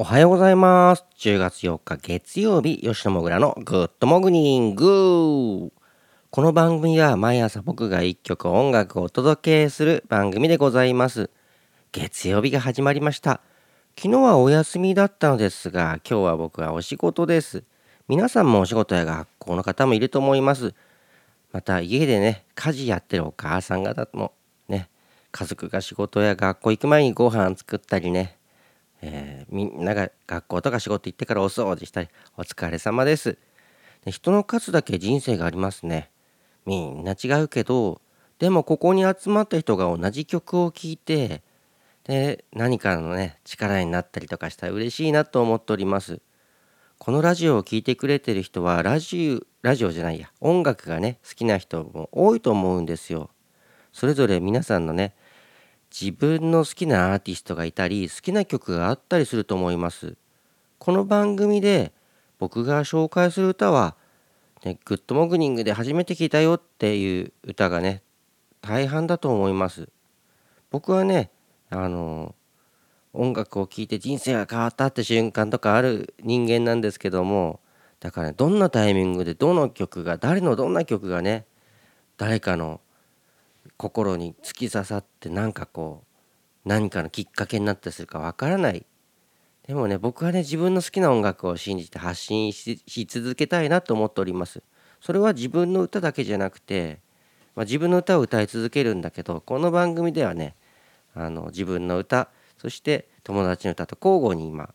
おはようございます。10月4日月曜日、吉野もぐらのグッドモグニングこの番組は毎朝僕が一曲音楽をお届けする番組でございます。月曜日が始まりました。昨日はお休みだったのですが、今日は僕はお仕事です。皆さんもお仕事や学校の方もいると思います。また家でね、家事やってるお母さん方もね、家族が仕事や学校行く前にご飯作ったりね、えーみんなが学校とか仕事行ってからお掃除したりお疲れ様です。で人の数だけ人生がありますね。みんな違うけどでもここに集まった人が同じ曲を聴いてで何かのね力になったりとかしたら嬉しいなと思っております。このラジオを聴いてくれてる人はラジオラジオじゃないや音楽がね好きな人も多いと思うんですよ。それぞれ皆さんのね自分の好きなアーティストがいたり好きな曲があったりすると思います。この番組で僕が紹介する歌は、ね、グッドモグニングで初めて聞いたよっていう歌がね大半だと思います。僕はねあの音楽を聴いて人生が変わったって瞬間とかある人間なんですけどもだから、ね、どんなタイミングでどの曲が誰のどんな曲がね誰かの心に突き刺さってなんかこう何かのきっかけになったりするかわからない。でもね僕はね自分の好きな音楽を信じて発信しし続けたいなと思っております。それは自分の歌だけじゃなくて、まあ、自分の歌を歌い続けるんだけどこの番組ではねあの自分の歌そして友達の歌と交互に今、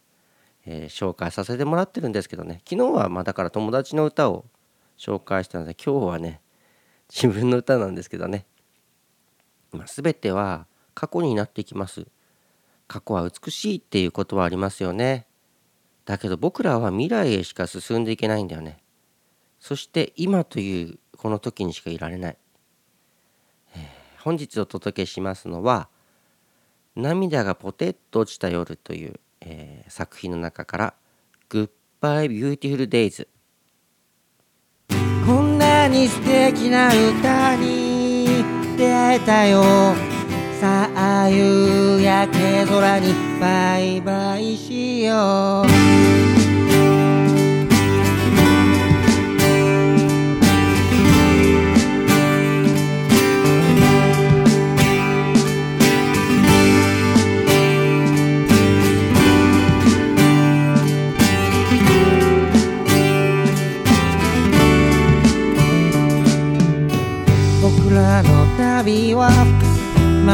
えー紹介させてもらってるんですけどね。昨日はまあだから友達の歌を紹介したので今日はね自分の歌なんですけどね。まあ、全ては過去になってきます。過去は美しいっていうことはありますよね。だけど僕らは未来へしか進んでいけないんだよね。そして今というこの時にしかいられない、えー本日お届けしますのは「涙がポテッと落ちた夜」という、えー作品の中から「Goodbye Beautiful Days」こんなに素敵な歌に出会えたよ。さあ夕焼け空にバイバイしよう。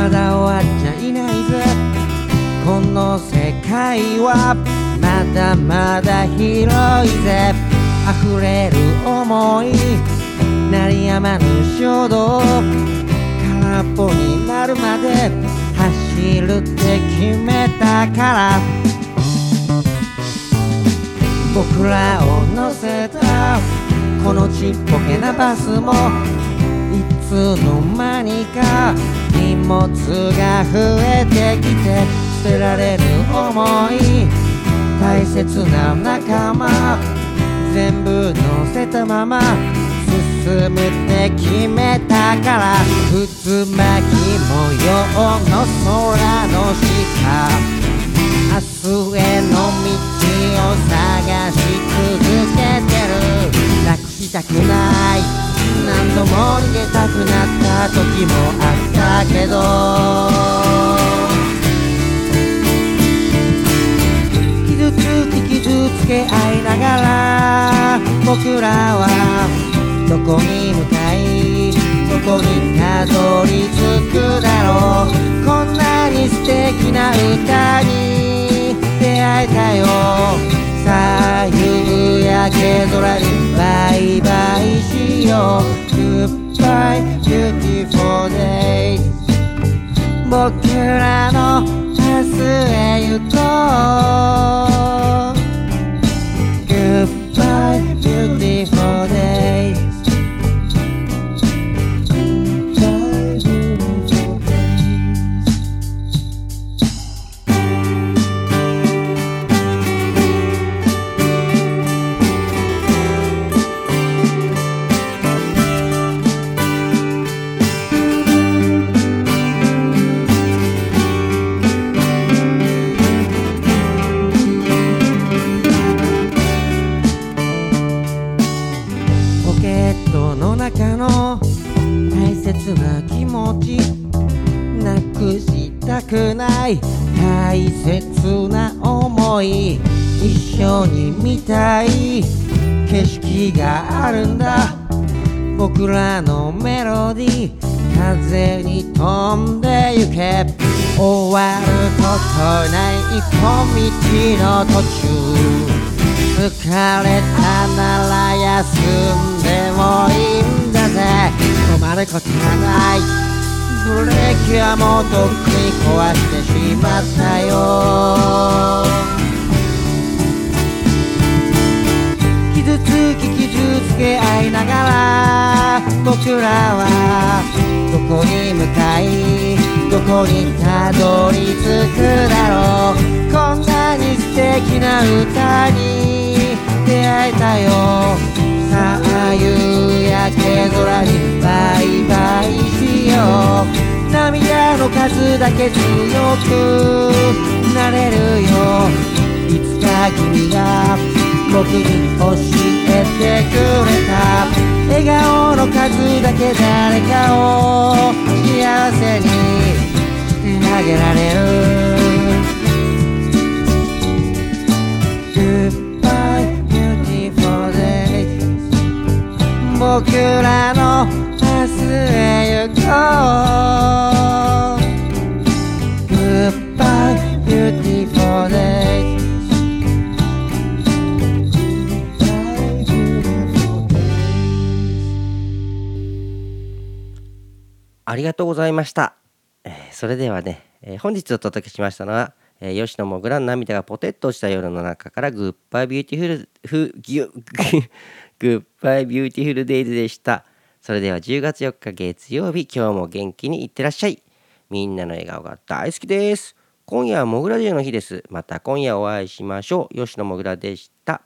まだ終わっちゃいないぜ。この世界はまだまだ広いぜ。溢れる想い。鳴りやまぬ衝動。空っぽになるまで。走るって決めたから。僕らを乗せた。このちっぽけなバスも。いつの間にか。荷物が増えてきて捨てられる思い。大切な仲間。全部乗せたまま。進むって決めたから。渦巻き模様の空の下。明日への道を探し続けてる。なくしたくない。何度も逃げたくなった時もあった。けど。傷つき傷つけ合いながら僕らはどこに向かいどこにたどり着くだろう。こんなに素敵な歌に出会えたよ。さあ夕焼け空にバイバイしよう。By beautiful day 僕らの明日へ行こう切な気持ちなくしたくない大切な思い一緒に見たい景色があるんだ。僕らのメロディー風に飛んでゆけ終わることない小道の途中。疲れたなら休んでもいい。んだまることはない。ブレーキはもうとっくに壊してしまったよ。傷つき傷つけ合いながら僕らはどこに向かいどこにたどり着くだろう。こんなに素敵な歌に出会えたよ。さあ夕焼け空にの数だけ強くなれるよいつか君が僕に教えてくれた。笑顔の数だけ誰かを幸せに。ありがとうございました。えーそれではね、えー本日お届けしましたのは、えー吉野もぐらの涙がポテッとした夜の中から Goodbye Beautiful フギュ Goodbye Beautiful Days でした。それでは10月4日月曜日、今日も元気にいってらっしゃい。みんなの笑顔が大好きです。今夜はもぐらデーの日です。また今夜お会いしましょう。吉野もぐらでした。